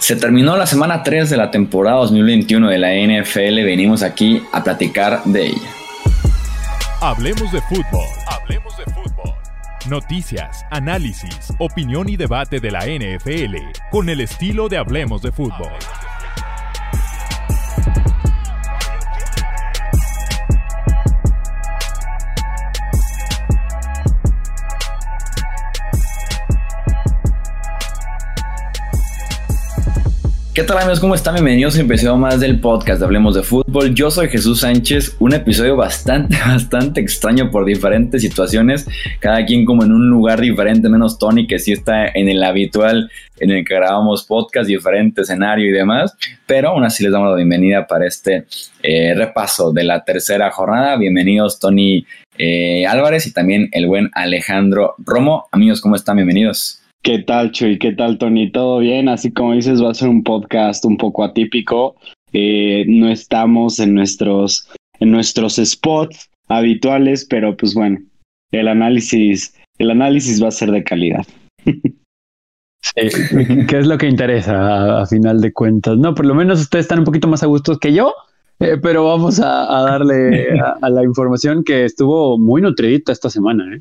Se terminó la semana 3 de la temporada 2021 de la NFL. Venimos aquí a platicar de ella. Hablemos de fútbol. Hablemos de fútbol. Noticias, análisis, opinión y debate de la NFL con el estilo de Hablemos de fútbol. ¿Qué tal amigos? ¿Cómo están? Bienvenidos a un episodio más del podcast Hablemos de Fútbol. Yo soy Jesús Sánchez, un episodio bastante, bastante extraño por diferentes situaciones, cada quien como en un lugar diferente, menos Tony que sí está en el habitual en el que grabamos podcast, diferente escenario y demás, pero aún así les damos la bienvenida para este eh, repaso de la tercera jornada. Bienvenidos Tony eh, Álvarez y también el buen Alejandro Romo. Amigos, ¿cómo están? Bienvenidos. ¿Qué tal, Chuy? ¿Qué tal, Tony? ¿Todo bien? Así como dices, va a ser un podcast un poco atípico. Eh, no estamos en nuestros, en nuestros spots habituales, pero pues bueno, el análisis, el análisis va a ser de calidad. Sí, ¿qué es lo que interesa a, final de cuentas? No, por lo menos ustedes están un poquito más a gusto que yo, eh, pero vamos a, darle a, a, la información que estuvo muy nutridita esta semana. ¿eh?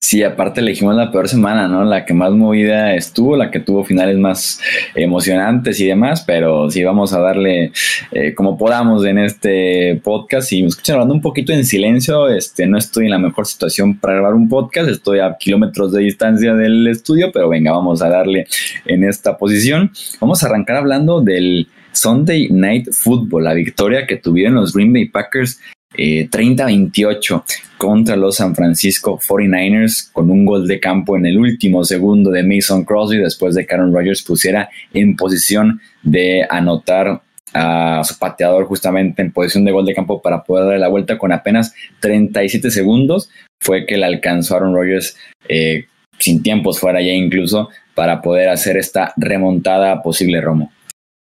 Sí, aparte elegimos la peor semana, ¿no? La que más movida estuvo, la que tuvo finales más emocionantes y demás, pero sí vamos a darle eh, como podamos en este podcast. Si me escuchan hablando un poquito en silencio, este, no estoy en la mejor situación para grabar un podcast, estoy a kilómetros de distancia del estudio, pero venga, vamos a darle en esta posición. Vamos a arrancar hablando del Sunday Night Football, la victoria que tuvieron los Green Bay Packers 30-28 eh, contra los San Francisco 49ers con un gol de campo en el último segundo de Mason Crosby después de que Aaron Rodgers pusiera en posición de anotar a su pateador justamente en posición de gol de campo para poder darle la vuelta con apenas 37 segundos fue que le alcanzó Aaron Rodgers eh, sin tiempos fuera ya incluso para poder hacer esta remontada posible Romo.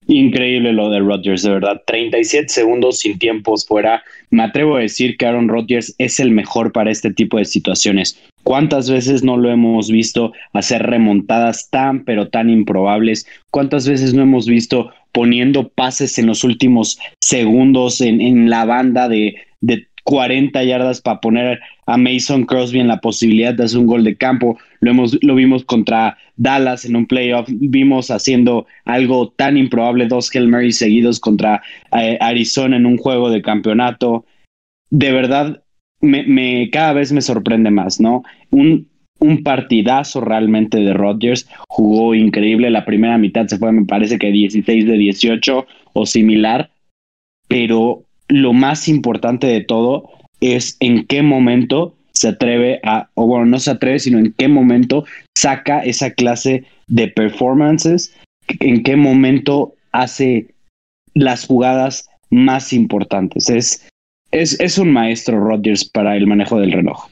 Increíble lo de Rodgers, de verdad. 37 segundos sin tiempos fuera. Me atrevo a decir que Aaron Rodgers es el mejor para este tipo de situaciones. ¿Cuántas veces no lo hemos visto hacer remontadas tan, pero tan improbables? ¿Cuántas veces no hemos visto poniendo pases en los últimos segundos en, en la banda de, de 40 yardas para poner a Mason Crosby en la posibilidad de hacer un gol de campo. Lo, hemos, lo vimos contra Dallas en un playoff. Vimos haciendo algo tan improbable, dos Hail Mary seguidos contra eh, Arizona en un juego de campeonato. De verdad, me, cada vez me sorprende más, ¿no? Un, un partidazo realmente de Rodgers. Jugó increíble. La primera mitad se fue, me parece que 16 de 18 o similar. Pero lo más importante de todo es en qué momento se atreve a, o bueno, no se atreve, sino en qué momento saca esa clase de performances, en qué momento hace las jugadas más importantes. Es, es, es un maestro Rodgers para el manejo del reloj.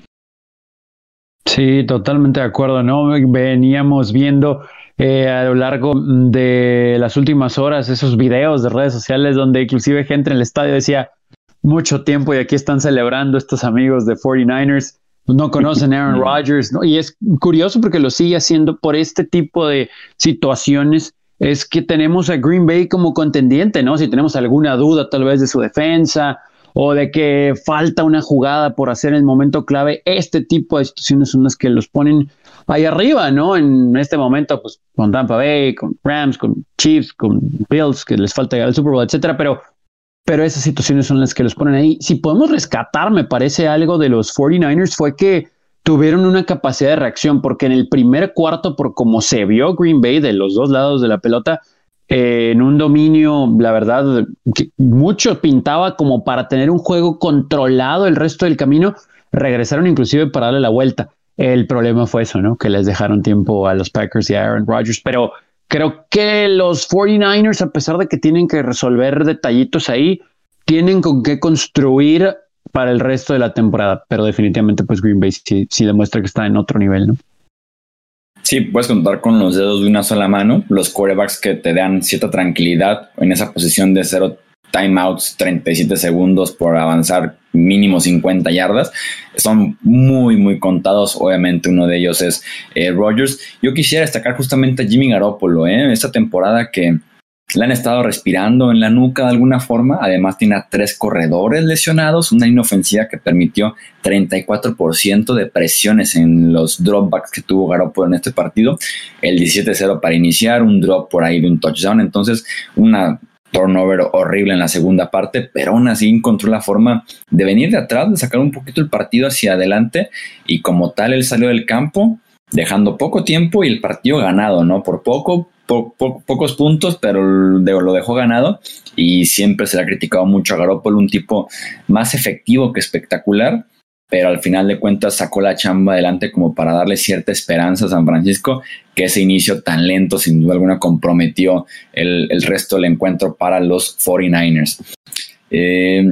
Sí, totalmente de acuerdo, ¿no? Veníamos viendo eh, a lo largo de las últimas horas esos videos de redes sociales donde inclusive gente en el estadio decía mucho tiempo y aquí están celebrando estos amigos de 49ers, no conocen a Aaron Rodgers, ¿no? Y es curioso porque lo sigue haciendo por este tipo de situaciones. Es que tenemos a Green Bay como contendiente, ¿no? Si tenemos alguna duda tal vez de su defensa o de que falta una jugada por hacer en el momento clave, este tipo de situaciones son las que los ponen ahí arriba, ¿no? En este momento, pues con Tampa Bay, con Rams, con Chiefs, con Bills, que les falta llegar al Super Bowl, etcétera, pero, pero esas situaciones son las que los ponen ahí. Si podemos rescatar, me parece algo de los 49ers fue que tuvieron una capacidad de reacción, porque en el primer cuarto, por como se vio Green Bay de los dos lados de la pelota, eh, en un dominio, la verdad, que mucho pintaba como para tener un juego controlado el resto del camino, regresaron inclusive para darle la vuelta. El problema fue eso, ¿no? Que les dejaron tiempo a los Packers y a Aaron Rodgers, pero creo que los 49ers, a pesar de que tienen que resolver detallitos ahí, tienen con qué construir para el resto de la temporada, pero definitivamente pues Green Bay sí, sí demuestra que está en otro nivel, ¿no? Sí, puedes contar con los dedos de una sola mano, los quarterbacks que te dan cierta tranquilidad en esa posición de cero timeouts, 37 segundos por avanzar mínimo 50 yardas. Son muy, muy contados. Obviamente uno de ellos es eh, Rogers. Yo quisiera destacar justamente a Jimmy Garoppolo, ¿eh? esta temporada que le han estado respirando en la nuca de alguna forma. Además, tiene a tres corredores lesionados, una inofensiva que permitió 34% de presiones en los dropbacks que tuvo Garoppolo en este partido. El 17-0 para iniciar, un drop por ahí de un touchdown. Entonces, una turnover horrible en la segunda parte, pero aún así encontró la forma de venir de atrás, de sacar un poquito el partido hacia adelante y como tal él salió del campo dejando poco tiempo y el partido ganado, ¿no? Por poco, pocos puntos, pero lo dejó ganado y siempre se le ha criticado mucho a Garoppolo, un tipo más efectivo que espectacular, pero al final de cuentas sacó la chamba adelante como para darle cierta esperanza a San Francisco, que ese inicio tan lento sin duda alguna comprometió el, resto del encuentro para los 49ers. Eh,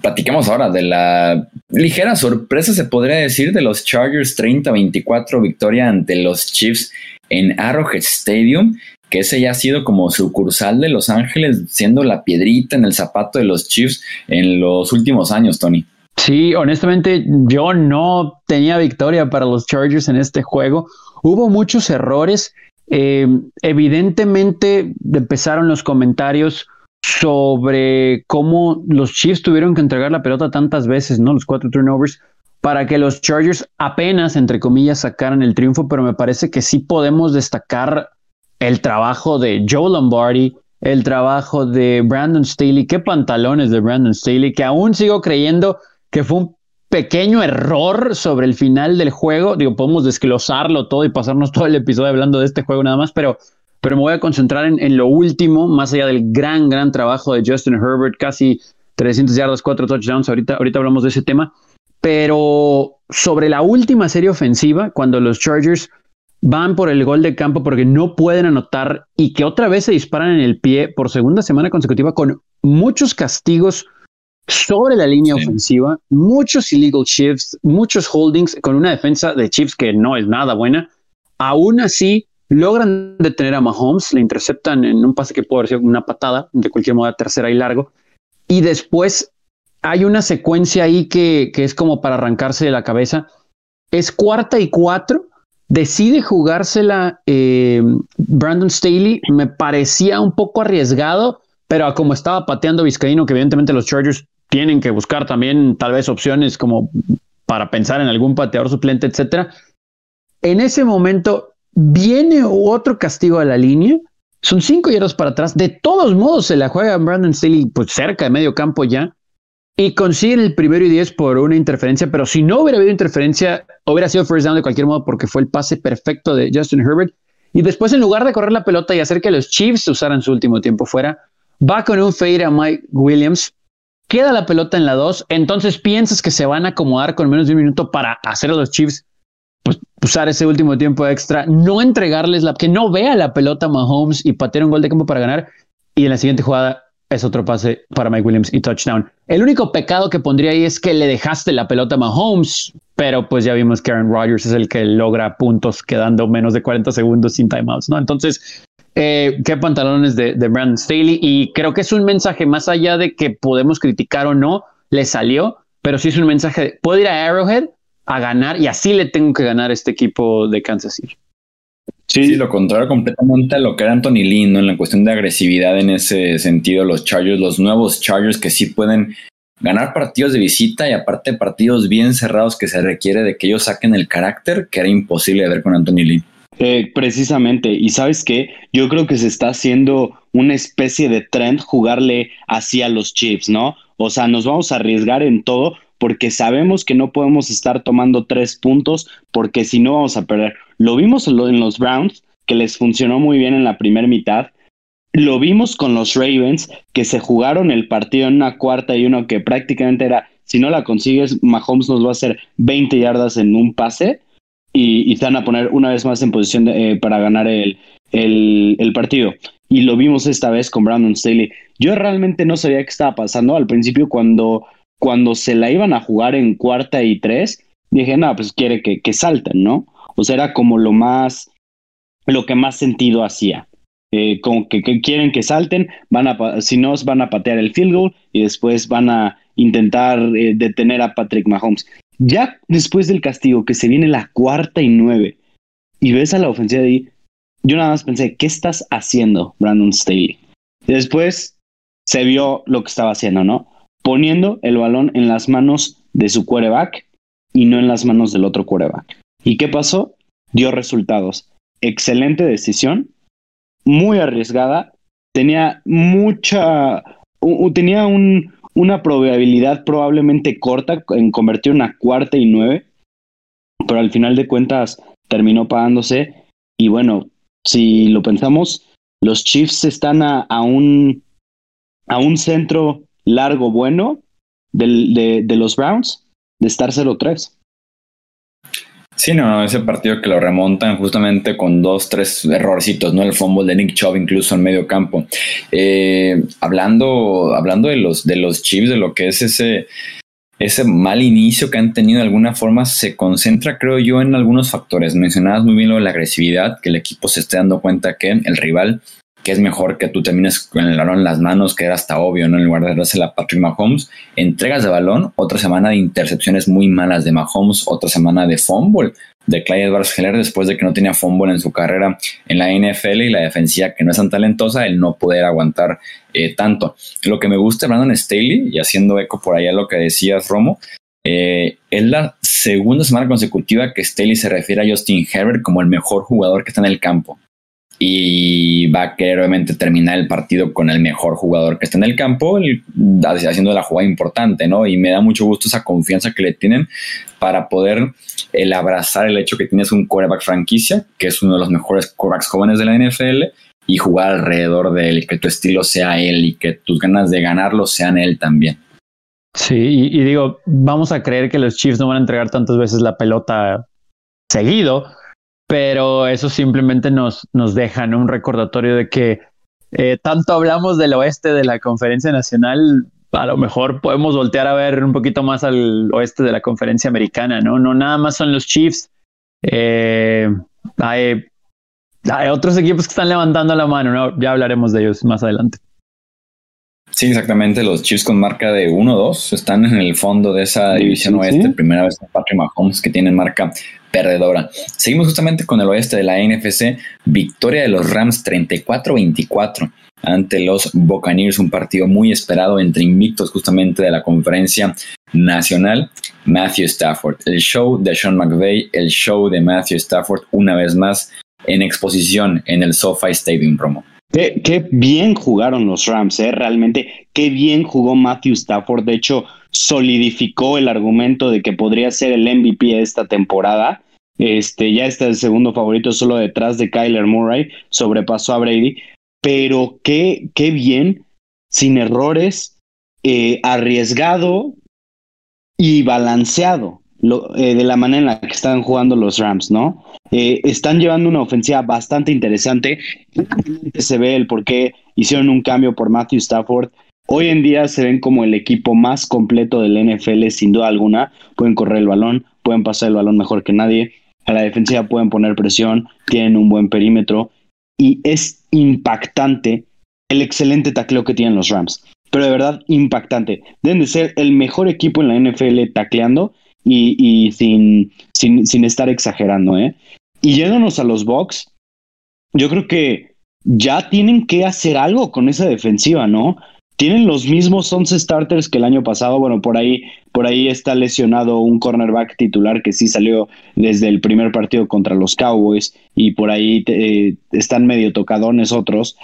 Platiquemos ahora de la ligera sorpresa, se podría decir, de los Chargers 30-24 victoria ante los Chiefs en Arrowhead Stadium que ese ya ha sido como sucursal de Los Ángeles, siendo la piedrita en el zapato de los Chiefs en los últimos años, Tony. Sí, honestamente yo no tenía victoria para los Chargers en este juego. Hubo muchos errores. Eh, evidentemente empezaron los comentarios sobre cómo los Chiefs tuvieron que entregar la pelota tantas veces, ¿no? Los cuatro turnovers, para que los Chargers apenas, entre comillas, sacaran el triunfo, pero me parece que sí podemos destacar el trabajo de Joe Lombardi, el trabajo de Brandon Staley, qué pantalones de Brandon Staley, que aún sigo creyendo que fue un pequeño error sobre el final del juego. Digo, podemos desglosarlo todo y pasarnos todo el episodio hablando de este juego nada más, pero, pero me voy a concentrar en, lo último, más allá del gran, gran trabajo de Justin Herbert, casi 300 yardas, 4 touchdowns. Ahorita, ahorita hablamos de ese tema. Pero sobre la última serie ofensiva, cuando los Chargers van por el gol de campo porque no pueden anotar y que otra vez se disparan en el pie por segunda semana consecutiva con muchos castigos sobre la línea ofensiva, muchos illegal shifts, muchos holdings con una defensa de Chiefs que no es nada buena. Aún así, logran detener a Mahomes, le interceptan en un pase que puede haber sido una patada, de cualquier modo tercera y largo. Y después hay una secuencia ahí que, que es como para arrancarse de la cabeza. Es cuarta y cuatro decide jugársela eh, Brandon Staley. Me parecía un poco arriesgado, pero como estaba pateando Vizcaíno, que evidentemente los Chargers tienen que buscar también tal vez opciones como para pensar en algún pateador suplente, etcétera. En ese momento viene otro castigo a la línea. Son cinco yardas para atrás. De todos modos, se la juega Brandon Staley pues cerca de medio campo ya y consiguen el primero y diez por una interferencia, pero si no hubiera habido interferencia, hubiera sido first down de cualquier modo porque fue el pase perfecto de Justin Herbert. Y después, en lugar de correr la pelota y hacer que los Chiefs usaran su último tiempo fuera, va con un fade a Mike Williams, queda la pelota en la dos, entonces piensas que se van a acomodar con menos de un minuto para hacer a los Chiefs pues, usar ese último tiempo extra, no entregarles la, que no vea la pelota Mahomes y patear un gol de campo para ganar. Y en la siguiente jugada es otro pase para Mike Williams y touchdown. El único pecado que pondría ahí es que le dejaste la pelota a Mahomes, pero pues ya vimos que Aaron Rodgers es el que logra puntos quedando menos de 40 segundos sin timeouts, ¿no? Entonces, eh, qué pantalones de, de Brandon Staley y creo que es un mensaje más allá de que podemos criticar o no, le salió, pero sí es un mensaje, puedo ir a Arrowhead a ganar y así le tengo que ganar este equipo de Kansas City. Sí. lo contrario completamente a lo que era Anthony Lynn, En la cuestión de agresividad en ese sentido, los Chargers, los nuevos Chargers que sí pueden ganar partidos de visita y aparte partidos bien cerrados que se requiere de que ellos saquen el carácter que era imposible ver con Anthony Lynn. Eh, precisamente, y sabes qué, yo creo que se está haciendo una especie de trend jugarle hacia los Chiefs, ¿no? O sea, nos vamos a arriesgar en todo porque sabemos que no podemos estar tomando tres puntos porque si no vamos a perder. Lo vimos en los Browns, que les funcionó muy bien en la primera mitad. Lo vimos con los Ravens, que se jugaron el partido en una cuarta y uno que prácticamente era, si no la consigues, Mahomes nos va a hacer 20 yardas en un pase y, y a poner una vez más en posición eh, para ganar el, el, el, partido. Y lo vimos esta vez con Brandon Staley. Yo realmente no sabía qué estaba pasando al principio cuando cuando se la iban a jugar en cuarta y tres, dije, no, pues quiere que, que salten, ¿no? O sea, era como lo más, lo que más sentido hacía. eh, como que, quieren que salten, van a, si no, van a patear el field goal y después van a intentar eh, detener a Patrick Mahomes. Ya después del castigo, que se viene la cuarta y nueve, y ves a la ofensiva de ahí, yo nada más pensé, ¿qué estás haciendo, Brandon Staley? después se vio lo que estaba haciendo, ¿no? Poniendo el balón en las manos de su quarterback y no en las manos del otro quarterback. ¿Y qué pasó? Dio resultados. Excelente decisión, muy arriesgada, tenía mucha, tenía un, una probabilidad probablemente corta en convertir una cuarta y nueve, pero al final de cuentas terminó pagándose. Y bueno, si lo pensamos, los Chiefs están a, un, a un centro largo bueno de, de los Browns de estar 0-3. Sí, no, ese partido que lo remontan justamente con dos, tres errorcitos, ¿no? El fumble de Nick Chubb incluso en medio campo. Eh, hablando, hablando de los, de los Chiefs, de lo que es ese, ese mal inicio que han tenido de alguna forma, se concentra, creo yo, en algunos factores. Mencionabas muy bien lo de la agresividad, que el equipo se esté dando cuenta que el rival que es mejor que tú termines con el balón en las manos, que era hasta obvio, ¿no? En lugar de darse a Patrick Mahomes, entregas de balón, otra semana de intercepciones muy malas de Mahomes, otra semana de fumble de Clyde Edwards Heller después de que no tenía fumble en su carrera en la NFL y la defensiva que no es tan talentosa, el no poder aguantar eh, tanto. Lo que me gusta Brandon Staley, y haciendo eco por allá lo que decías, Romo, eh, es la segunda semana consecutiva que Staley se refiere a Justin Herbert como el mejor jugador que está en el campo y va a querer obviamente terminar el partido con el mejor jugador que está en el campo, haciendo la jugada importante, ¿no? Y me da mucho gusto esa confianza que le tienen para poder el abrazar el hecho que tienes un quarterback franquicia, que es uno de los mejores quarterbacks jóvenes de la NFL, y jugar alrededor de él, que tu estilo sea él y que tus ganas de ganarlo sean él también. Sí, y digo, vamos a creer que los Chiefs no van a entregar tantas veces la pelota seguido, pero eso simplemente nos, nos deja un recordatorio de que eh, tanto hablamos del oeste de la conferencia nacional, a lo mejor podemos voltear a ver un poquito más al oeste de la conferencia americana, ¿no? No nada más son los Chiefs. Eh, hay, hay otros equipos que están levantando la mano, ¿no? Ya hablaremos de ellos más adelante. Sí, exactamente. Los Chiefs con marca de 1-2 están en el fondo de esa división oeste. Primera vez en Patrick Mahomes que tiene marca perdedora. Seguimos justamente con el oeste de la NFC. Victoria de los Rams 34-24 ante los Buccaneers. Un partido muy esperado entre invictos justamente de la conferencia nacional. Matthew Stafford. El show de Sean McVay, el show de Matthew Stafford una vez más en exposición en el SoFi Stadium Promo. Qué, bien jugaron los Rams, ¿eh? realmente qué bien jugó Matthew Stafford. De hecho, solidificó el argumento de que podría ser el MVP de esta temporada. Este, ya está el segundo favorito solo detrás de Kyler Murray, sobrepasó a Brady, pero qué, qué bien, sin errores, eh, arriesgado y balanceado. Eh, de la manera en la que están jugando los Rams, ¿no? Eh, están llevando una ofensiva bastante interesante. Se ve el por qué hicieron un cambio por Matthew Stafford. Hoy en día se ven como el equipo más completo del NFL, sin duda alguna. Pueden correr el balón, pueden pasar el balón mejor que nadie. A la defensiva pueden poner presión, tienen un buen perímetro. Y es impactante el excelente tacleo que tienen los Rams. Pero de verdad, impactante. Deben de ser el mejor equipo en la NFL tacleando y, sin, sin, estar exagerando, ¿eh? Y yéndonos a los Bucks, yo creo que ya tienen que hacer algo con esa defensiva, ¿no? Tienen los mismos 11 starters que el año pasado. Bueno, por ahí, por ahí está lesionado un cornerback titular que sí salió desde el primer partido contra los Cowboys y por ahí eh, están medio tocadones otros.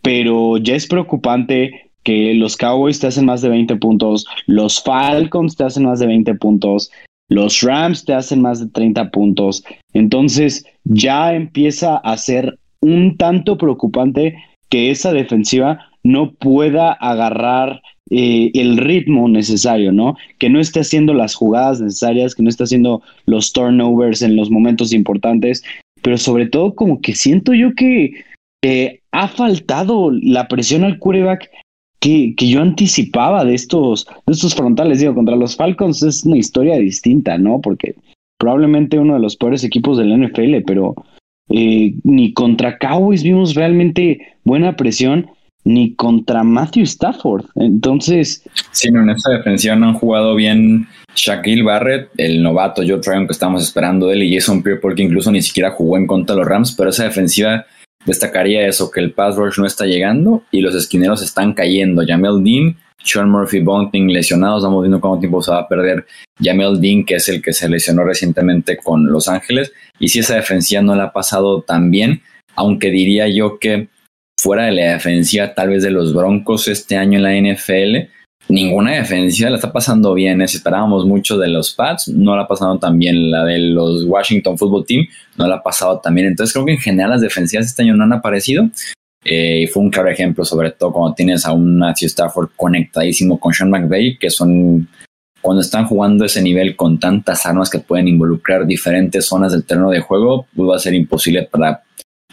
Pero ya es preocupante que los Cowboys te hacen más de 20 puntos, los Falcons te hacen más de 20 puntos, los Rams te hacen más de 30 puntos. Entonces ya empieza a ser un tanto preocupante que esa defensiva no pueda agarrar eh, el ritmo necesario, ¿no? Que no esté haciendo las jugadas necesarias, que no esté haciendo los turnovers en los momentos importantes, pero sobre todo como que siento yo que ha faltado la presión al quarterback que, yo anticipaba de estos, de estos frontales. Digo, contra los Falcons es una historia distinta, ¿no? Porque probablemente uno de los peores equipos del NFL, pero, Eh, ni contra Cowboys vimos realmente buena presión, ni contra Matthew Stafford. Entonces. Sí, en esta defensiva no han jugado bien Shaquille Barrett, el novato Joe Tryon que estamos esperando de él, y Jason Pierre, porque incluso ni siquiera jugó en contra de los Rams, pero esa defensiva destacaría eso, que el pass rush no está llegando y los esquineros están cayendo. Jamel Dean, Sean Murphy Bunting lesionados, estamos viendo cuánto tiempo se va a perder Jamel Dean, que es el que se lesionó recientemente con Los Ángeles, y si esa defensiva no la ha pasado tan bien, aunque diría yo que fuera de la defensiva tal vez de los Broncos este año en la NFL, ninguna defensiva la está pasando bien. Esperábamos mucho de los Pats, no la ha pasado tan bien. La de los Washington Football Team no la ha pasado tan bien. Entonces creo que en general las defensivas este año no han aparecido. Eh, y fue un claro ejemplo, sobre todo cuando tienes a un Matthew Stafford conectadísimo con Sean McVay, que son cuando están jugando ese nivel con tantas armas que pueden involucrar diferentes zonas del terreno de juego, pues va a ser imposible para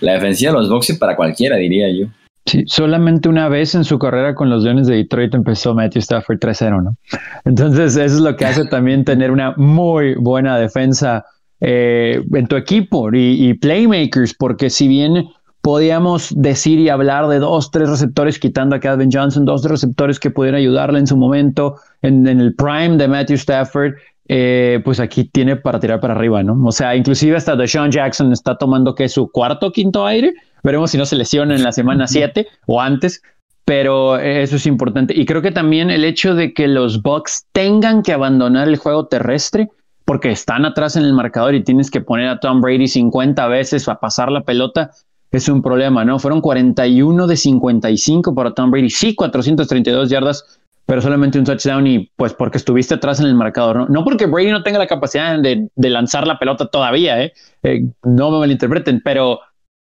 la defensiva de los y para cualquiera, diría yo. Sí, solamente una vez en su carrera con los Leones de Detroit empezó Matthew Stafford 3-0, ¿no? Entonces, eso es lo que hace también tener una muy buena defensa eh, en tu equipo y, playmakers, porque si bien podíamos decir y hablar de dos, tres receptores, quitando a Calvin Johnson, dos, receptores que pudieran ayudarle en su momento, en, el prime de Matthew Stafford, eh, pues aquí tiene para tirar para arriba, ¿no? O sea, inclusive hasta Deshaun Jackson está tomando que su cuarto, quinto aire Veremos si no se lesiona en la semana 7 o antes, pero eso es importante. Y creo que también el hecho de que los Bucks tengan que abandonar el juego terrestre porque están atrás en el marcador y tienes que poner a Tom Brady 50 veces a pasar la pelota, es un problema, ¿no? Fueron 41 de 55 para Tom Brady, sí, 432 yardas, pero solamente un touchdown y pues porque estuviste atrás en el marcador, ¿no? No porque Brady no tenga la capacidad de, lanzar la pelota todavía, ¿eh? ¿eh? No me malinterpreten, pero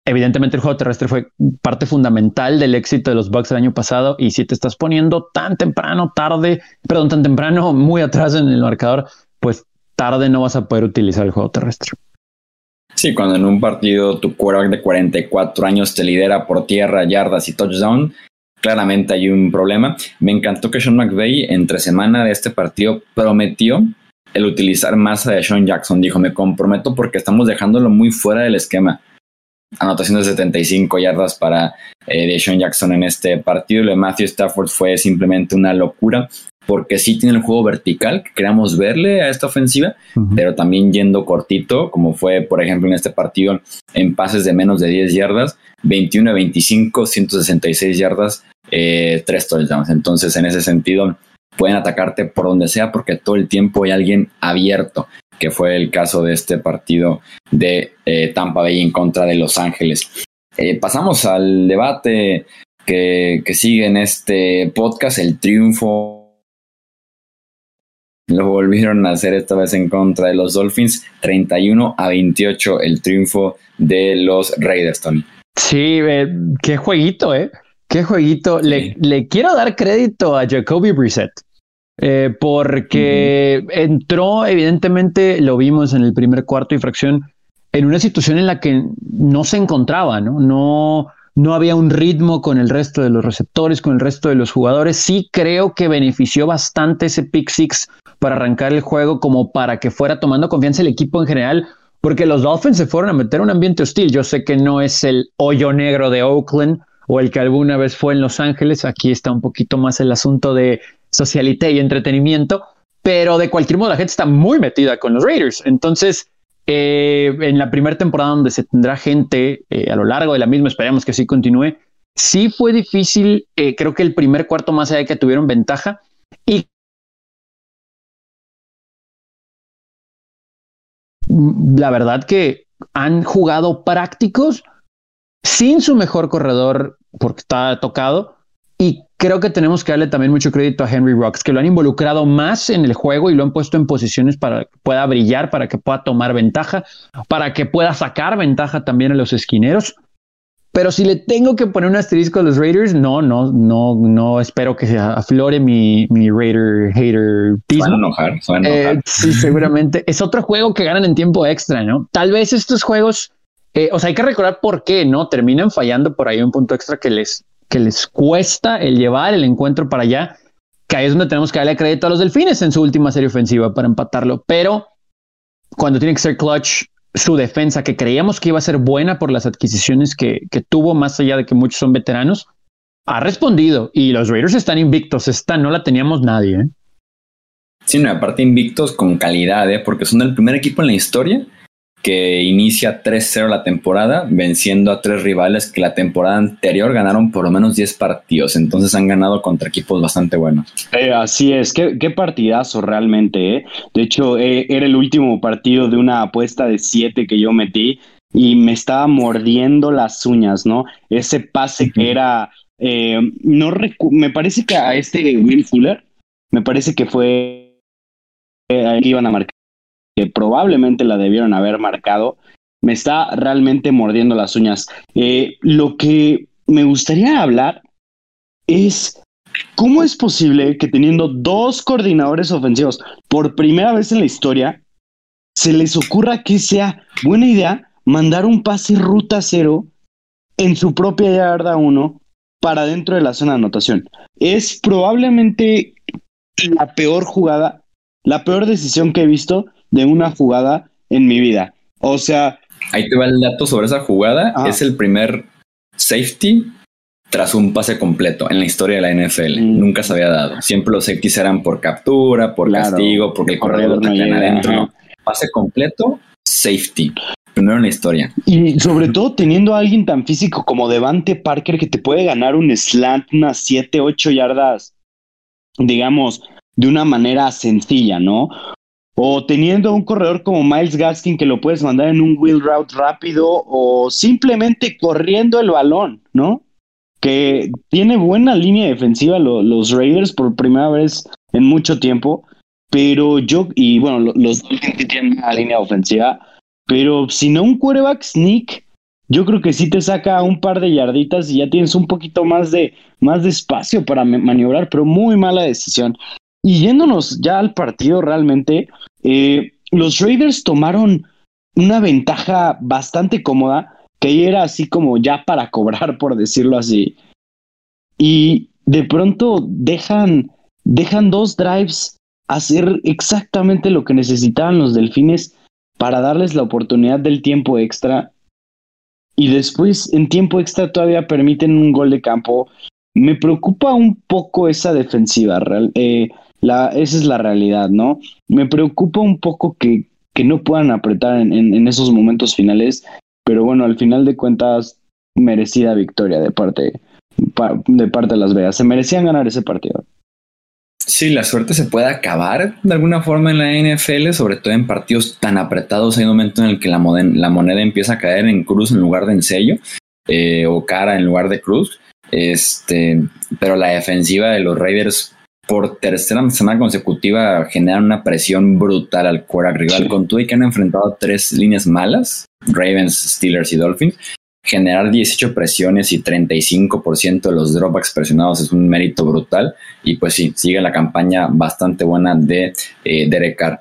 evidentemente el juego terrestre fue parte fundamental del éxito de los Bucks el año pasado y si te estás poniendo tan temprano, tarde, perdón, tan temprano, muy atrás en el marcador, pues tarde no vas a poder utilizar el juego terrestre. Sí, cuando en un partido tu quarterback de 44 años te lidera por tierra, yardas y touchdown, claramente hay un problema. Me encantó que Sean McVay entre semana de este partido prometió el utilizar más a Sean Jackson. Dijo, me comprometo porque estamos dejándolo muy fuera del esquema anotación de 75 yardas para eh, Deshaun Jackson en este partido. Lo de Matthew Stafford fue simplemente una locura porque sí tiene el juego vertical que queramos verle a esta ofensiva, pero también yendo cortito, como fue, por ejemplo, en este partido en pases de menos de 10 yardas, 21 a 25, 166 yardas, eh, 3 touchdowns. Entonces, en ese sentido, pueden atacarte por donde sea porque todo el tiempo hay alguien abierto que fue el caso de este partido de eh, Tampa Bay en contra de Los Ángeles. Eh, pasamos al debate que, sigue en este podcast, el triunfo. Lo volvieron a hacer esta vez en contra de los Dolphins, 31 a 28 el triunfo de los Raiders, Tony. Sí, eh, qué jueguito, ¿eh? Qué jueguito. Le, le, quiero dar crédito a Jacoby Brissett. Eh, porque entró, evidentemente, lo vimos en el primer cuarto y fracción, en una situación en la que no se encontraba, ¿no? No, no había un ritmo con el resto de los receptores, con el resto de los jugadores. Sí creo que benefició bastante ese pick six para arrancar el juego, como para que fuera tomando confianza el equipo en general, porque los Dolphins se fueron a meter un ambiente hostil. Yo sé que no es el hoyo negro de Oakland o el que alguna vez fue en Los Ángeles. Aquí está un poquito más el asunto de socialité y entretenimiento, pero de cualquier modo la gente está muy metida con los Raiders. Entonces, eh, en la primera temporada donde se tendrá gente eh, a lo largo de la misma, esperemos que sí continúe, sí fue difícil, eh, creo que el primer cuarto más allá de que tuvieron ventaja la verdad que han jugado prácticos sin su mejor corredor porque está tocado y creo que tenemos que darle también mucho crédito a Henry Rocks, que lo han involucrado más en el juego y lo han puesto en posiciones para que pueda brillar, para que pueda tomar ventaja, para que pueda sacar ventaja también a los esquineros. Pero si le tengo que poner un asterisco a los Raiders, no, no, no, no espero que aflore mi, mi Raider hater. Van a enojar, van a eh, enojar. sí, seguramente. es otro juego que ganan en tiempo extra, ¿no? Tal vez estos juegos, eh, o sea, hay que recordar por qué, ¿no? Terminan fallando por ahí un punto extra que les que les cuesta el llevar el encuentro para allá, que ahí es donde tenemos que darle crédito a los delfines en su última serie ofensiva para empatarlo. Pero cuando tiene que ser clutch, su defensa, que creíamos que iba a ser buena por las adquisiciones que, que tuvo, más allá de que muchos son veteranos, ha respondido y los Raiders están invictos. Esta no la teníamos nadie. ¿eh? Sí, no, aparte invictos con calidad, ¿eh? porque son el primer equipo en la historia que inicia 3-0 la temporada, venciendo a tres rivales que la temporada anterior ganaron por lo menos 10 partidos. Entonces han ganado contra equipos bastante buenos. Eh, así es, qué, qué, partidazo realmente. ¿eh? De hecho, eh, era el último partido de una apuesta de 7 que yo metí y me estaba mordiendo las uñas, ¿no? Ese pase que era, eh, no me parece que a este Will Fuller, me parece que fue ahí que iban a marcar que probablemente la debieron haber marcado, me está realmente mordiendo las uñas. Eh, lo que me gustaría hablar es cómo es posible que teniendo dos coordinadores ofensivos por primera vez en la historia, se les ocurra que sea buena idea mandar un pase ruta cero en su propia yarda uno para dentro de la zona de anotación. Es probablemente la peor jugada, la peor decisión que he visto de una jugada en mi vida. O sea... Ahí te va el dato sobre esa jugada. Ah. Es el primer safety tras un pase completo en la historia de la NFL. Mm. Nunca se había dado. Siempre los safeties eran por captura, por castigo, porque el corredor llega adentro. Pase completo, safety. Primero en la historia. Y sobre todo teniendo a alguien tan físico como Devante Parker que te puede ganar un slant, unas 7, 8 yardas, digamos, de una manera sencilla, ¿no? O teniendo un corredor como Miles Gaskin que lo puedes mandar en un wheel route rápido o simplemente corriendo el balón, ¿no? Que tiene buena línea defensiva los Raiders por primera vez en mucho tiempo, pero yo, y bueno, los Dolphins tienen una línea ofensiva, pero si no un quarterback sneak, yo creo que sí te saca un par de yarditas y ya tienes un poquito más de, más de espacio para maniobrar, pero muy mala decisión. Y yéndonos ya al partido realmente, eh, los Raiders tomaron una ventaja bastante cómoda, que era así como ya para cobrar, por decirlo así. Y de pronto dejan, dejan dos drives hacer exactamente lo que necesitaban los delfines para darles la oportunidad del tiempo extra. Y después, en tiempo extra, todavía permiten un gol de campo. Me preocupa un poco esa defensiva. Real. Eh, la, esa es la realidad, ¿no? Me preocupa un poco que, que no puedan apretar en, en, esos momentos finales, pero bueno, al final de cuentas, merecida victoria de parte, de parte de Las Vegas. Se merecían ganar ese partido. Sí, la suerte se puede acabar de alguna forma en la NFL, sobre todo en partidos tan apretados. Hay un momento en el que la, la moneda empieza a caer en cruz en lugar de en sello, eh, o cara en lugar de cruz. Este, pero la defensiva de los Raiders por tercera semana consecutiva generan una presión brutal al quarterback rival. Con todo y que han enfrentado tres líneas malas, Ravens, Steelers y Dolphins, generar 18 presiones y 35% de los dropbacks presionados es un mérito brutal. Y pues sí, sigue la campaña bastante buena de eh, Derek Carr.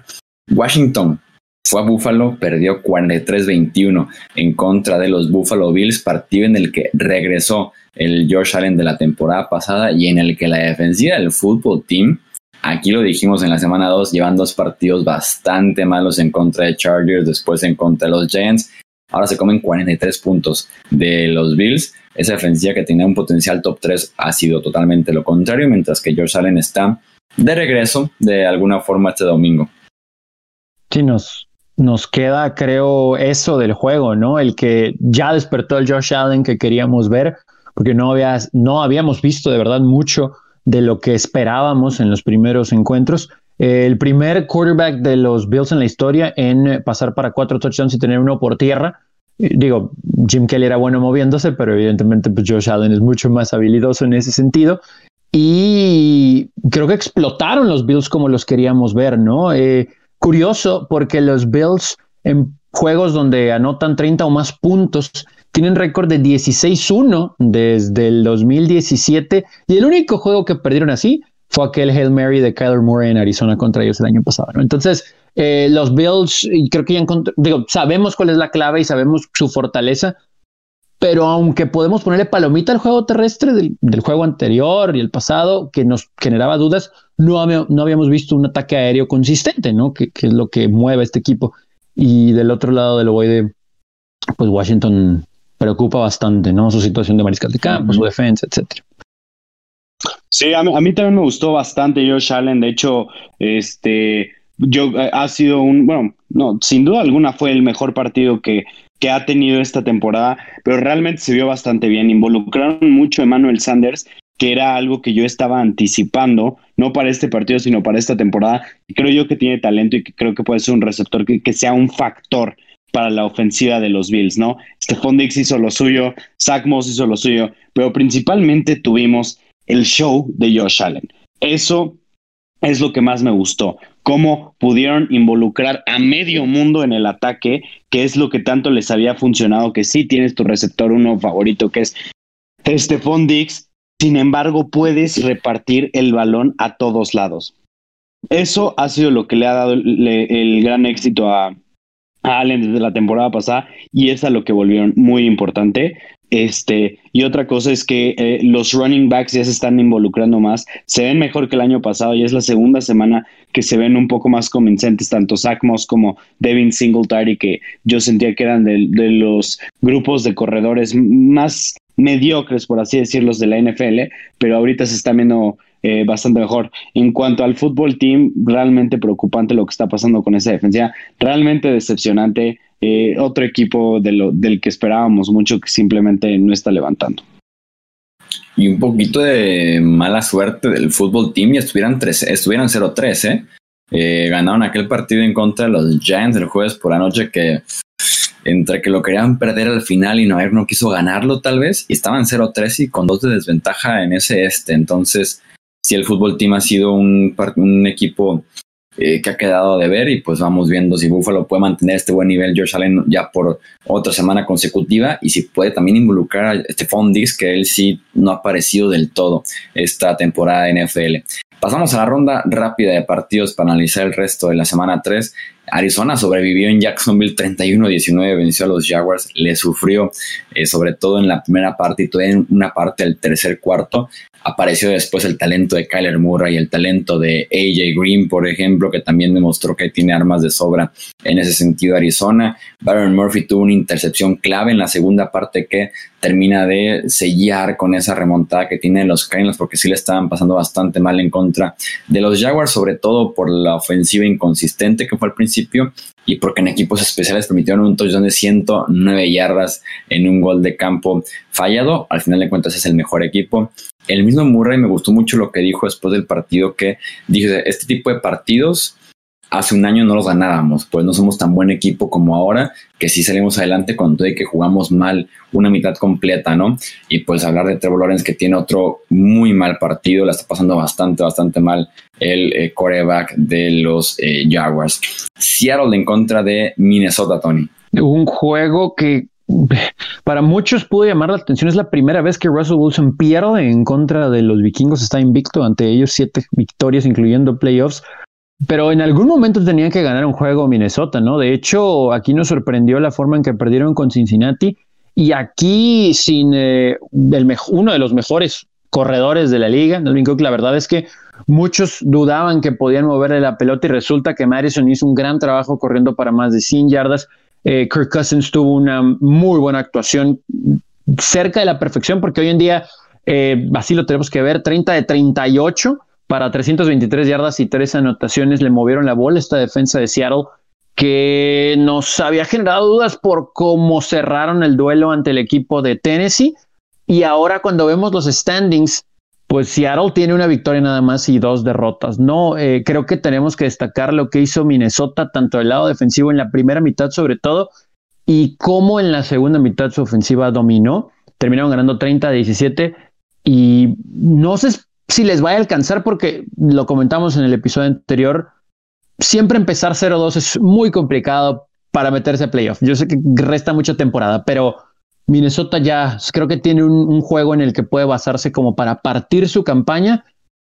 Washington fue a Buffalo, perdió 43-21 en contra de los Buffalo Bills, partido en el que regresó el Josh Allen de la temporada pasada y en el que la defensiva del fútbol team, aquí lo dijimos en la semana 2, llevan dos partidos bastante malos en contra de Chargers, después en contra de los Giants. Ahora se comen 43 puntos de los Bills. Esa defensiva que tenía un potencial top 3 ha sido totalmente lo contrario, mientras que Josh Allen está de regreso de alguna forma este domingo. Sí, nos, nos queda, creo, eso del juego, ¿no? El que ya despertó el Josh Allen que queríamos ver porque no, había, no habíamos visto de verdad mucho de lo que esperábamos en los primeros encuentros. el primer quarterback de los Bills en la historia en pasar para cuatro touchdowns y tener uno por tierra. Eh, digo, Jim Kelly era bueno moviéndose, pero evidentemente pues Josh Allen es mucho más habilidoso en ese sentido. Y creo que explotaron los Bills como los queríamos ver, ¿no? Eh, curioso porque los Bills en juegos donde anotan 30 o más puntos tienen récord de 16-1 desde el 2017 y el único juego que perdieron así fue aquel Hail Mary de Kyler Moore en Arizona contra ellos el año pasado. Entonces, eh, los Bills, creo que ya digo, sabemos cuál es la clave y sabemos su fortaleza, pero aunque podemos ponerle palomita al juego terrestre del, juego anterior y el pasado, que nos generaba dudas, no, no habíamos visto un ataque aéreo consistente, ¿no? Que, que, es lo que mueve este equipo. Y del otro lado del ovoide, pues Washington preocupa bastante, ¿no? Su situación de mariscal de campo, su defensa, etcétera. Sí, a mí, también me gustó bastante Josh Allen. De hecho, este, yo eh, ha sido un, bueno, no, sin duda alguna fue el mejor partido que, ha tenido esta temporada, pero realmente se vio bastante bien. Involucraron mucho a Emmanuel Sanders, que era algo que yo estaba anticipando, no para este partido, sino para esta temporada. Creo yo que tiene talento y que creo que puede ser un receptor que, que sea un factor para la ofensiva de los Bills, ¿no? Stephon Dix hizo lo suyo, Zach Moss hizo lo suyo, pero principalmente tuvimos el show de Josh Allen. Eso es lo que más me gustó, cómo pudieron involucrar a medio mundo en el ataque, que es lo que tanto les había funcionado, que sí tienes tu receptor uno favorito, que es Stephon Dix, sin embargo puedes repartir el balón a todos lados. Eso ha sido lo que le ha dado el, gran éxito a, Allen desde la temporada pasada y es a lo que volvieron muy importante. Este, y otra cosa es que eh, los running backs ya se están involucrando más, se ven mejor que el año pasado y es la segunda semana que se ven un poco más convincentes, tanto Zach Moss como Devin Singletary, que yo sentía que eran de, los grupos de corredores más mediocres, por así decirlo, de la NFL, pero ahorita se están viendo eh, bastante mejor. En cuanto al fútbol team, realmente preocupante lo que está pasando con esa defensa, realmente decepcionante. Eh, otro equipo del que esperábamos mucho que simplemente no está levantando. Y un poquito de mala suerte del fútbol team y estuvieran, estuvieran 0-3, ¿eh? ¿eh? Ganaron aquel partido en contra de los Giants el jueves por la noche que entre que lo querían perder al final y Noer no quiso ganarlo tal vez, y estaban 0-3 y con dos de desventaja en ese este. Entonces, si el fútbol team ha sido un, un equipo eh, que ha quedado de ver y pues vamos viendo si Buffalo puede mantener este buen nivel George Allen ya por otra semana consecutiva y si puede también involucrar a Stephon Diggs que él sí no ha aparecido del todo esta temporada de NFL. Pasamos a la ronda rápida de partidos para analizar el resto de la semana 3. Arizona sobrevivió en Jacksonville 31-19, venció a los Jaguars, le sufrió eh, sobre todo en la primera parte y todavía en una parte del tercer cuarto. Apareció después el talento de Kyler Murray y el talento de AJ Green, por ejemplo, que también demostró que tiene armas de sobra en ese sentido Arizona. Baron Murphy tuvo una intercepción clave en la segunda parte que termina de sellar con esa remontada que tienen los Cardinals porque sí le estaban pasando bastante mal en contra de los Jaguars, sobre todo por la ofensiva inconsistente que fue al principio y porque en equipos especiales permitieron un touchdown de 109 yardas en un gol de campo fallado. Al final de cuentas es el mejor equipo. El mismo Murray me gustó mucho lo que dijo después del partido que dice, este tipo de partidos hace un año no los ganábamos, pues no somos tan buen equipo como ahora, que sí salimos adelante con todo y que jugamos mal una mitad completa, ¿no? Y pues hablar de Trevor Lawrence que tiene otro muy mal partido, la está pasando bastante, bastante mal el eh, coreback de los eh, Jaguars. Seattle en contra de Minnesota, Tony. Un juego que para muchos pudo llamar la atención. Es la primera vez que Russell Wilson pierde en contra de los vikingos. Está invicto ante ellos, siete victorias, incluyendo playoffs. Pero en algún momento tenían que ganar un juego Minnesota, ¿no? De hecho, aquí nos sorprendió la forma en que perdieron con Cincinnati y aquí sin eh, uno de los mejores corredores de la liga, Melvin Cook, la verdad es que muchos dudaban que podían moverle la pelota y resulta que Madison hizo un gran trabajo corriendo para más de 100 yardas. Eh, Kirk Cousins tuvo una muy buena actuación cerca de la perfección porque hoy en día, eh, así lo tenemos que ver, 30 de 38 para 323 yardas y tres anotaciones le movieron la bola esta defensa de Seattle que nos había generado dudas por cómo cerraron el duelo ante el equipo de Tennessee. Y ahora cuando vemos los standings pues Seattle tiene una victoria nada más y dos derrotas. No, eh, creo que tenemos que destacar lo que hizo Minnesota, tanto del lado defensivo en la primera mitad sobre todo, y cómo en la segunda mitad su ofensiva dominó. Terminaron ganando 30 a 17 y no sé si les va a alcanzar porque lo comentamos en el episodio anterior, siempre empezar 0-2 es muy complicado para meterse a playoff. Yo sé que resta mucha temporada, pero Minnesota ya creo que tiene un, juego en el que puede basarse como para partir su campaña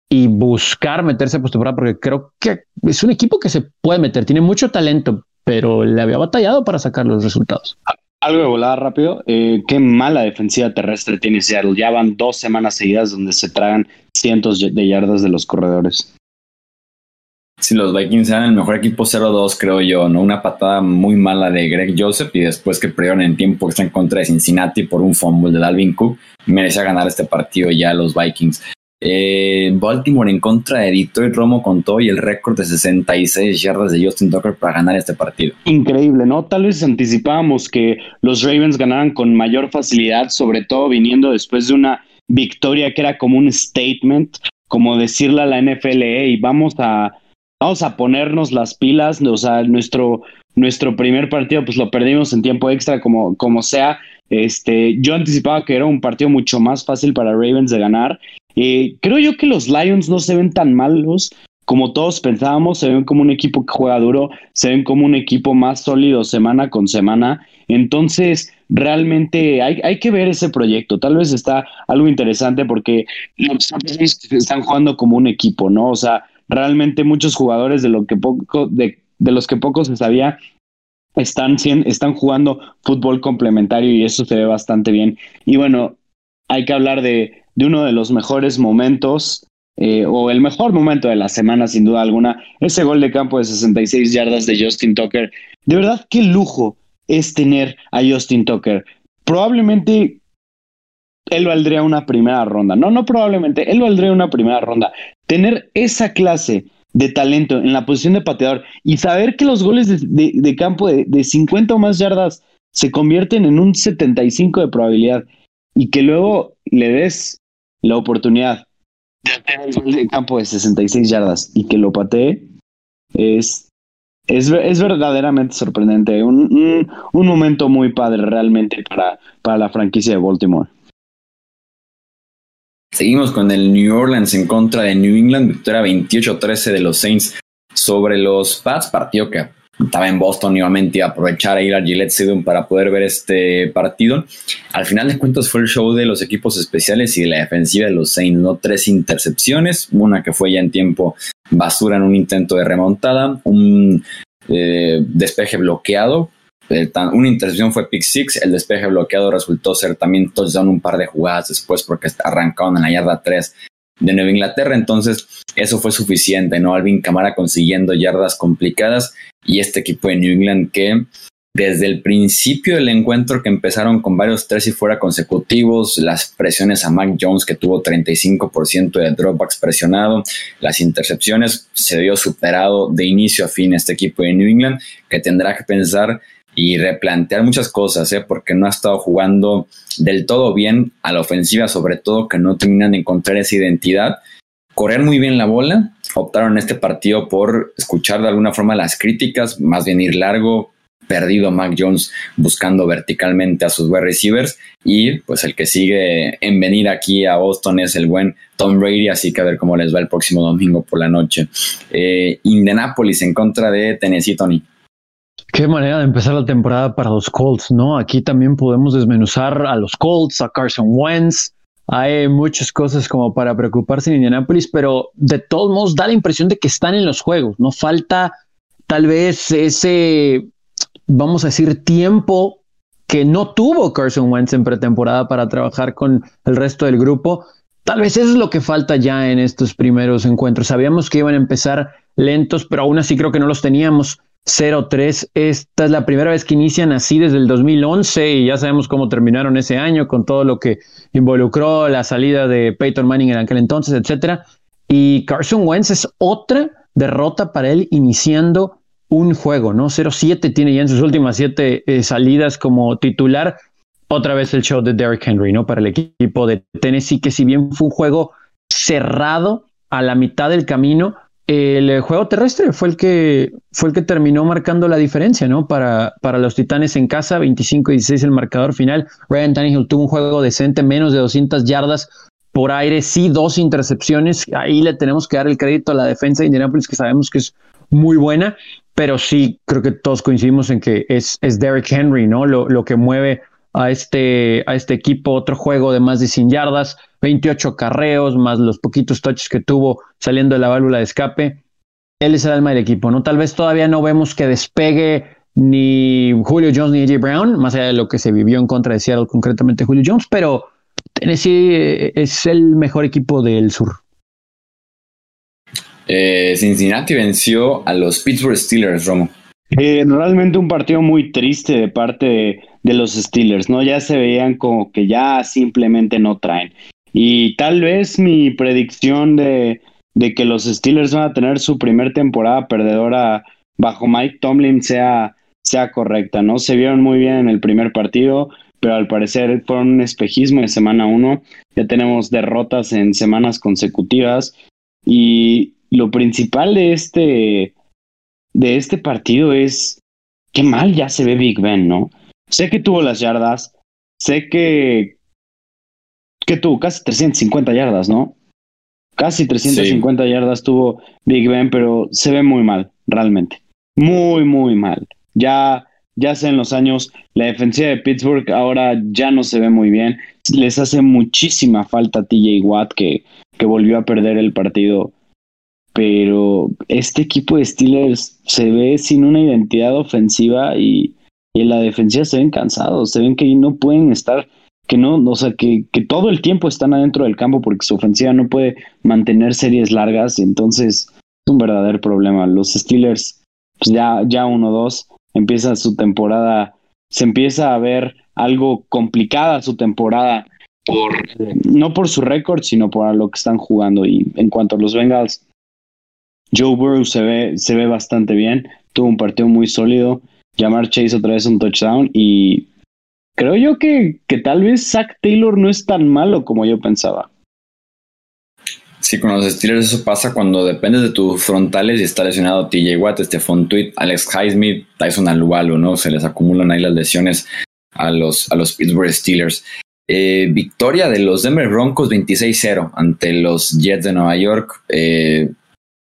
y buscar meterse a postemporada, porque creo que es un equipo que se puede meter, tiene mucho talento, pero le había batallado para sacar los resultados. Algo de volada rápido. Eh, qué mala defensiva terrestre tiene Seattle. Ya van dos semanas seguidas donde se tragan cientos de yardas de los corredores. Si los Vikings eran el mejor equipo 0-2, creo yo, ¿no? Una patada muy mala de Greg Joseph y después que perdieron en tiempo está en contra de Cincinnati por un fumble de Dalvin Cook, merecía ganar este partido ya los Vikings. Eh, Baltimore en contra de Detroit Romo con todo y el récord de 66 yardas de Justin Tucker para ganar este partido. Increíble, ¿no? Tal vez anticipábamos que los Ravens ganaran con mayor facilidad, sobre todo viniendo después de una victoria que era como un statement, como decirle a la NFL, y vamos a, vamos a ponernos las pilas, o sea, nuestro, nuestro primer partido pues lo perdimos en tiempo extra como, como sea. Este, yo anticipaba que era un partido mucho más fácil para Ravens de ganar eh, creo yo que los Lions no se ven tan malos como todos pensábamos, se ven como un equipo que juega duro, se ven como un equipo más sólido semana con semana. Entonces, realmente hay, hay que ver ese proyecto. Tal vez está algo interesante porque los están jugando como un equipo, ¿no? O sea, realmente muchos jugadores de lo que poco, de, de los que poco se sabía, están, están jugando fútbol complementario y eso se ve bastante bien. Y bueno, hay que hablar de, de uno de los mejores momentos, eh, o el mejor momento de la semana, sin duda alguna, ese gol de campo de 66 yardas de Justin Tucker. De verdad, qué lujo es tener a Justin Tucker. Probablemente él valdría una primera ronda. No, no probablemente, él valdría una primera ronda. Tener esa clase de talento en la posición de pateador y saber que los goles de, campo de, de, 50 o más yardas se convierten en un 75 de probabilidad y que luego le des la oportunidad de hacer el gol de campo de 66 yardas y que lo patee es, es, es verdaderamente sorprendente. Un, un, momento muy padre realmente para, para la franquicia de Baltimore. Seguimos con el New Orleans en contra de New England, victoria 28-13 de los Saints sobre los Pats, partido que estaba en Boston nuevamente a aprovechar a ir a Gillette Stadium para poder ver este partido. Al final de cuentas fue el show de los equipos especiales y de la defensiva de los Saints, ¿no? Tres intercepciones, una que fue ya en tiempo basura en un intento de remontada, un eh, despeje bloqueado, una intercepción fue pick six, el despeje bloqueado resultó ser también touchdown un par de jugadas después porque arrancaron en la yarda 3 de Nueva Inglaterra, entonces eso fue suficiente, ¿no? Alvin Camara consiguiendo yardas complicadas y este equipo de New England que desde el principio del encuentro que empezaron con varios tres y fuera consecutivos, las presiones a Mac Jones que tuvo 35% de dropbacks presionado, las intercepciones, se vio superado de inicio a fin este equipo de New England que tendrá que pensar y replantear muchas cosas, ¿eh? porque no ha estado jugando del todo bien a la ofensiva, sobre todo que no terminan de encontrar esa identidad. Correr muy bien la bola, optaron este partido por escuchar de alguna forma las críticas, más bien ir largo, perdido Mac Jones buscando verticalmente a sus wide receivers y pues el que sigue en venir aquí a Boston es el buen Tom Brady, así que a ver cómo les va el próximo domingo por la noche. Eh, Indianapolis en contra de Tennessee, Tony. Qué manera de empezar la temporada para los Colts, ¿no? Aquí también podemos desmenuzar a los Colts, a Carson Wentz. Hay muchas cosas como para preocuparse en Indianapolis, pero de todos modos da la impresión de que están en los juegos. No falta tal vez ese, vamos a decir, tiempo que no tuvo Carson Wentz en pretemporada para trabajar con el resto del grupo. Tal vez eso es lo que falta ya en estos primeros encuentros. Sabíamos que iban a empezar lentos, pero aún así creo que no los teníamos 0-3. Esta es la primera vez que inician así desde el 2011 y ya sabemos cómo terminaron ese año con todo lo que involucró la salida de Peyton Manning en aquel entonces, etcétera. Y Carson Wentz es otra derrota para él iniciando un juego, ¿no? 0-7 tiene ya en sus últimas siete eh, salidas como titular. Otra vez el show de Derrick Henry, ¿no? Para el equipo de Tennessee, que si bien fue un juego cerrado a la mitad del camino, el juego terrestre fue el que fue el que terminó marcando la diferencia, ¿no? Para, para los Titanes en casa, 25-16 el marcador final. Ryan Tannehill tuvo un juego decente, menos de 200 yardas por aire, sí, dos intercepciones. Ahí le tenemos que dar el crédito a la defensa de Indianapolis, que sabemos que es muy buena, pero sí creo que todos coincidimos en que es, es Derrick Henry, ¿no? Lo, lo que mueve a este, a este equipo, otro juego de más de 100 yardas, 28 carreos, más los poquitos touches que tuvo saliendo de la válvula de escape. Él es el alma del equipo, ¿no? Tal vez todavía no vemos que despegue ni Julio Jones ni AJ Brown, más allá de lo que se vivió en contra de Seattle, concretamente Julio Jones, pero Tennessee es el mejor equipo del sur. Eh, Cincinnati venció a los Pittsburgh Steelers, Romo. Eh, realmente un partido muy triste de parte de, los Steelers, ¿no? Ya se veían como que ya simplemente no traen. Y tal vez mi predicción de, de que los Steelers van a tener su primer temporada perdedora bajo Mike Tomlin sea, sea correcta, ¿no? Se vieron muy bien en el primer partido, pero al parecer fueron un espejismo de semana uno. Ya tenemos derrotas en semanas consecutivas y lo principal de este, de este partido es qué mal ya se ve Big Ben, ¿no? Sé que tuvo las yardas, sé que, que tuvo casi 350 yardas, ¿no? Casi 350 yardas tuvo Big Ben, pero se ve muy mal, realmente. Muy, muy mal. Ya, ya sé en los años, la defensiva de Pittsburgh ahora ya no se ve muy bien. Les hace muchísima falta a TJ Watt, que, que volvió a perder el partido pero este equipo de Steelers se ve sin una identidad ofensiva y, en la defensiva se ven cansados, se ven que no pueden estar, que no, o sea, que, que todo el tiempo están adentro del campo porque su ofensiva no puede mantener series largas, entonces es un verdadero problema. Los Steelers, pues ya, ya 1-2, empieza su temporada, se empieza a ver algo complicada su temporada. Por, no por su récord, sino por lo que están jugando. Y en cuanto a los Bengals, Joe Burrow se ve, se ve bastante bien, tuvo un partido muy sólido. Llamar Chase otra vez un touchdown y creo yo que, que tal vez Zach Taylor no es tan malo como yo pensaba. Sí, con los Steelers eso pasa cuando dependes de tus frontales y está lesionado TJ Watt, Stephon Tweet, Alex Highsmith, Tyson Alualo, ¿no? Se les acumulan ahí las lesiones a los, a los Pittsburgh Steelers. Eh, victoria de los Denver Broncos 26-0 ante los Jets de Nueva York. Eh,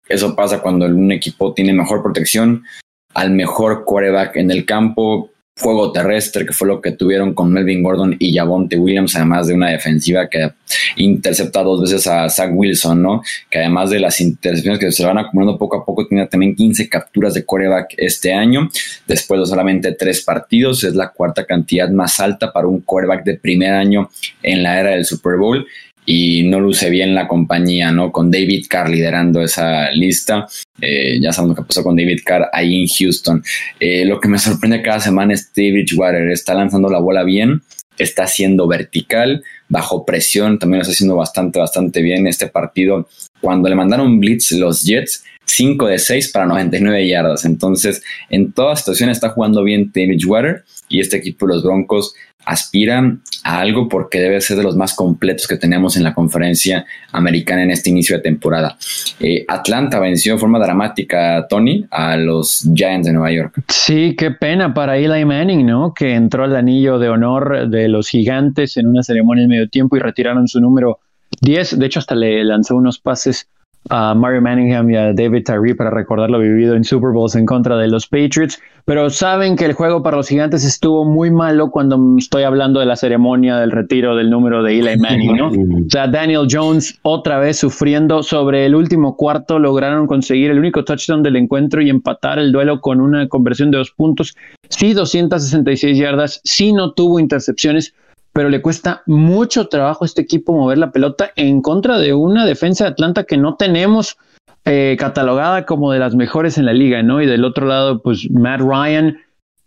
eso pasa cuando un equipo tiene mejor protección, al mejor quarterback en el campo, juego terrestre, que fue lo que tuvieron con Melvin Gordon y Javonte Williams, además de una defensiva que intercepta dos veces a Zach Wilson, ¿no? Que además de las intercepciones que se van acumulando poco a poco, tiene también 15 capturas de quarterback este año, después de solamente tres partidos, es la cuarta cantidad más alta para un quarterback de primer año en la era del Super Bowl y no luce bien la compañía, ¿no? Con David Carr liderando esa lista. Eh, ya sabemos lo que pasó con David Carr ahí en Houston. Eh, lo que me sorprende cada semana es David Bridgewater. Está lanzando la bola bien, está haciendo vertical, bajo presión, también lo está haciendo bastante, bastante bien este partido. Cuando le mandaron blitz los Jets, 5 de 6 para 99 yardas. Entonces, en toda situación está jugando bien David Water y este equipo, los Broncos, aspiran a algo porque debe ser de los más completos que tenemos en la conferencia americana en este inicio de temporada. Eh, Atlanta venció de forma dramática, Tony, a los Giants de Nueva York. Sí, qué pena para Eli Manning, ¿no? Que entró al anillo de honor de los gigantes en una ceremonia en medio tiempo y retiraron su número 10. De hecho, hasta le lanzó unos pases a Mario Manningham y a David Tyree para recordar lo vivido en Super Bowls en contra de los Patriots, pero saben que el juego para los gigantes estuvo muy malo cuando estoy hablando de la ceremonia del retiro del número de Eli Manning, ¿no? O sea, Daniel Jones otra vez sufriendo. Sobre el último cuarto, lograron conseguir el único touchdown del encuentro y empatar el duelo con una conversión de dos puntos, sí 266 yardas, sí no tuvo intercepciones, pero le cuesta mucho trabajo a este equipo mover la pelota en contra de una defensa de Atlanta que no tenemos eh, catalogada como de las mejores en la liga, ¿no? Y del otro lado, pues Matt Ryan.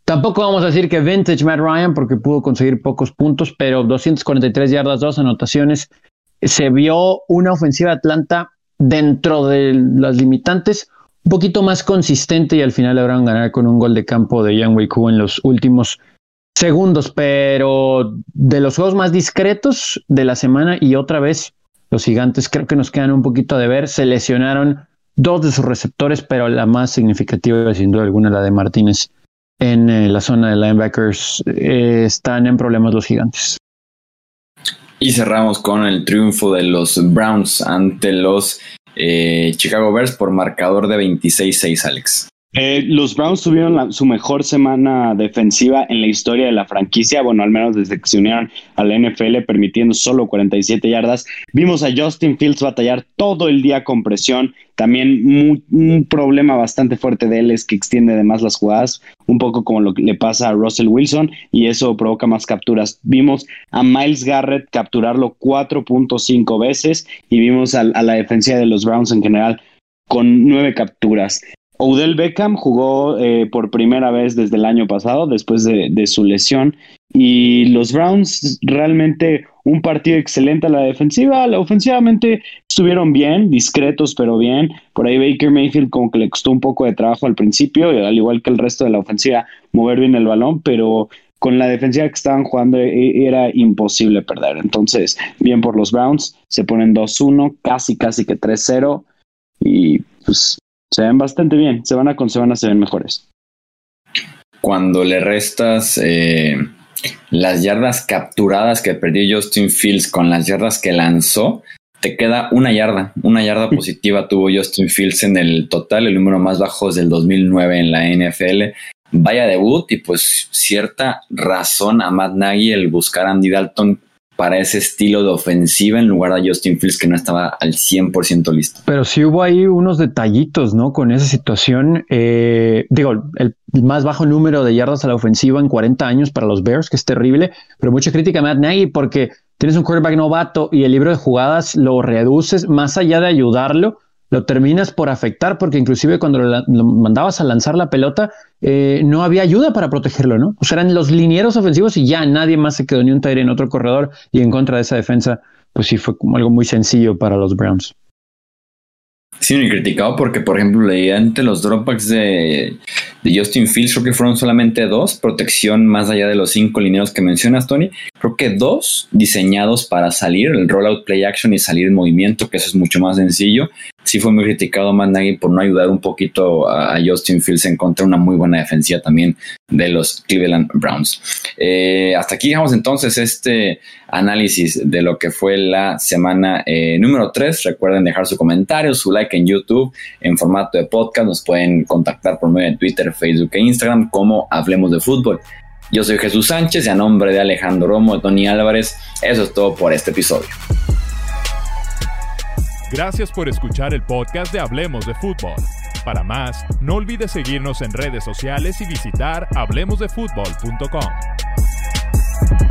Tampoco vamos a decir que vintage Matt Ryan porque pudo conseguir pocos puntos, pero 243 yardas, dos anotaciones. Se vio una ofensiva de Atlanta dentro de las limitantes un poquito más consistente y al final lograron ganar con un gol de campo de Yang Wei en los últimos segundos, pero de los juegos más discretos de la semana y otra vez los gigantes creo que nos quedan un poquito de ver. Se lesionaron dos de sus receptores, pero la más significativa, sin duda alguna, la de Martínez en eh, la zona de linebackers. Eh, están en problemas los gigantes. Y cerramos con el triunfo de los Browns ante los eh, Chicago Bears por marcador de 26-6, Alex. Eh, los Browns tuvieron su mejor semana defensiva en la historia de la franquicia, bueno, al menos desde que se unieron a la NFL, permitiendo solo 47 yardas. Vimos a Justin Fields batallar todo el día con presión. También un problema bastante fuerte de él es que extiende además las jugadas, un poco como lo que le pasa a Russell Wilson, y eso provoca más capturas. Vimos a Miles Garrett capturarlo 4.5 veces y vimos a la defensiva de los Browns en general con nueve capturas. Odell Beckham jugó eh, por primera vez desde el año pasado, después de, su lesión, y los Browns realmente un partido excelente a la defensiva, la ofensivamente estuvieron bien, discretos pero bien. Por ahí Baker Mayfield como que le costó un poco de trabajo al principio, al igual que el resto de la ofensiva, mover bien el balón, pero con la defensiva que estaban jugando e, era imposible perder. Entonces, bien por los Browns, se ponen 2-1, casi, casi que 3-0 y pues se ven bastante bien. Semana con semana se ven mejores. Cuando le restas eh, las yardas capturadas que perdió Justin Fields con las yardas que lanzó, te queda una yarda. Una yarda positiva tuvo Justin Fields en el total, el número más bajo desde el 2009 en la NFL. Vaya debut y pues cierta razón a Matt Nagy el buscar a Andy Dalton para ese estilo de ofensiva en lugar de Justin Fields que no estaba al 100% listo. Pero sí hubo ahí unos detallitos, ¿no? Con esa situación. Eh, digo, el más bajo número de yardas a la ofensiva en 40 años para los Bears, que es terrible, pero mucha crítica a Matt Nagy porque tienes un quarterback novato y el libro de jugadas lo reduces más allá de ayudarlo lo terminas por afectar porque inclusive cuando lo, mandabas a lanzar la pelota eh, no había ayuda para protegerlo, ¿no? O sea, eran los linieros ofensivos y ya nadie más se quedó ni un en otro corredor y en contra de esa defensa, pues sí fue como algo muy sencillo para los Browns. Sí, me criticado porque, por ejemplo, leía ante los dropbacks de, de, Justin Fields, creo que fueron solamente dos, protección más allá de los cinco lineos que mencionas, Tony. Creo que dos diseñados para salir, el rollout play action y salir en movimiento, que eso es mucho más sencillo sí fue muy criticado Matt por no ayudar un poquito a, Justin Fields en contra una muy buena defensiva también de los Cleveland Browns. Eh, hasta aquí dejamos entonces este análisis de lo que fue la semana eh, número 3. Recuerden dejar su comentario, su like en YouTube en formato de podcast. Nos pueden contactar por medio de Twitter, Facebook e Instagram como Hablemos de Fútbol. Yo soy Jesús Sánchez y a nombre de Alejandro Romo Tony Álvarez, eso es todo por este episodio. Gracias por escuchar el podcast de Hablemos de Fútbol. Para más, no olvides seguirnos en redes sociales y visitar hablemosdefutbol.com.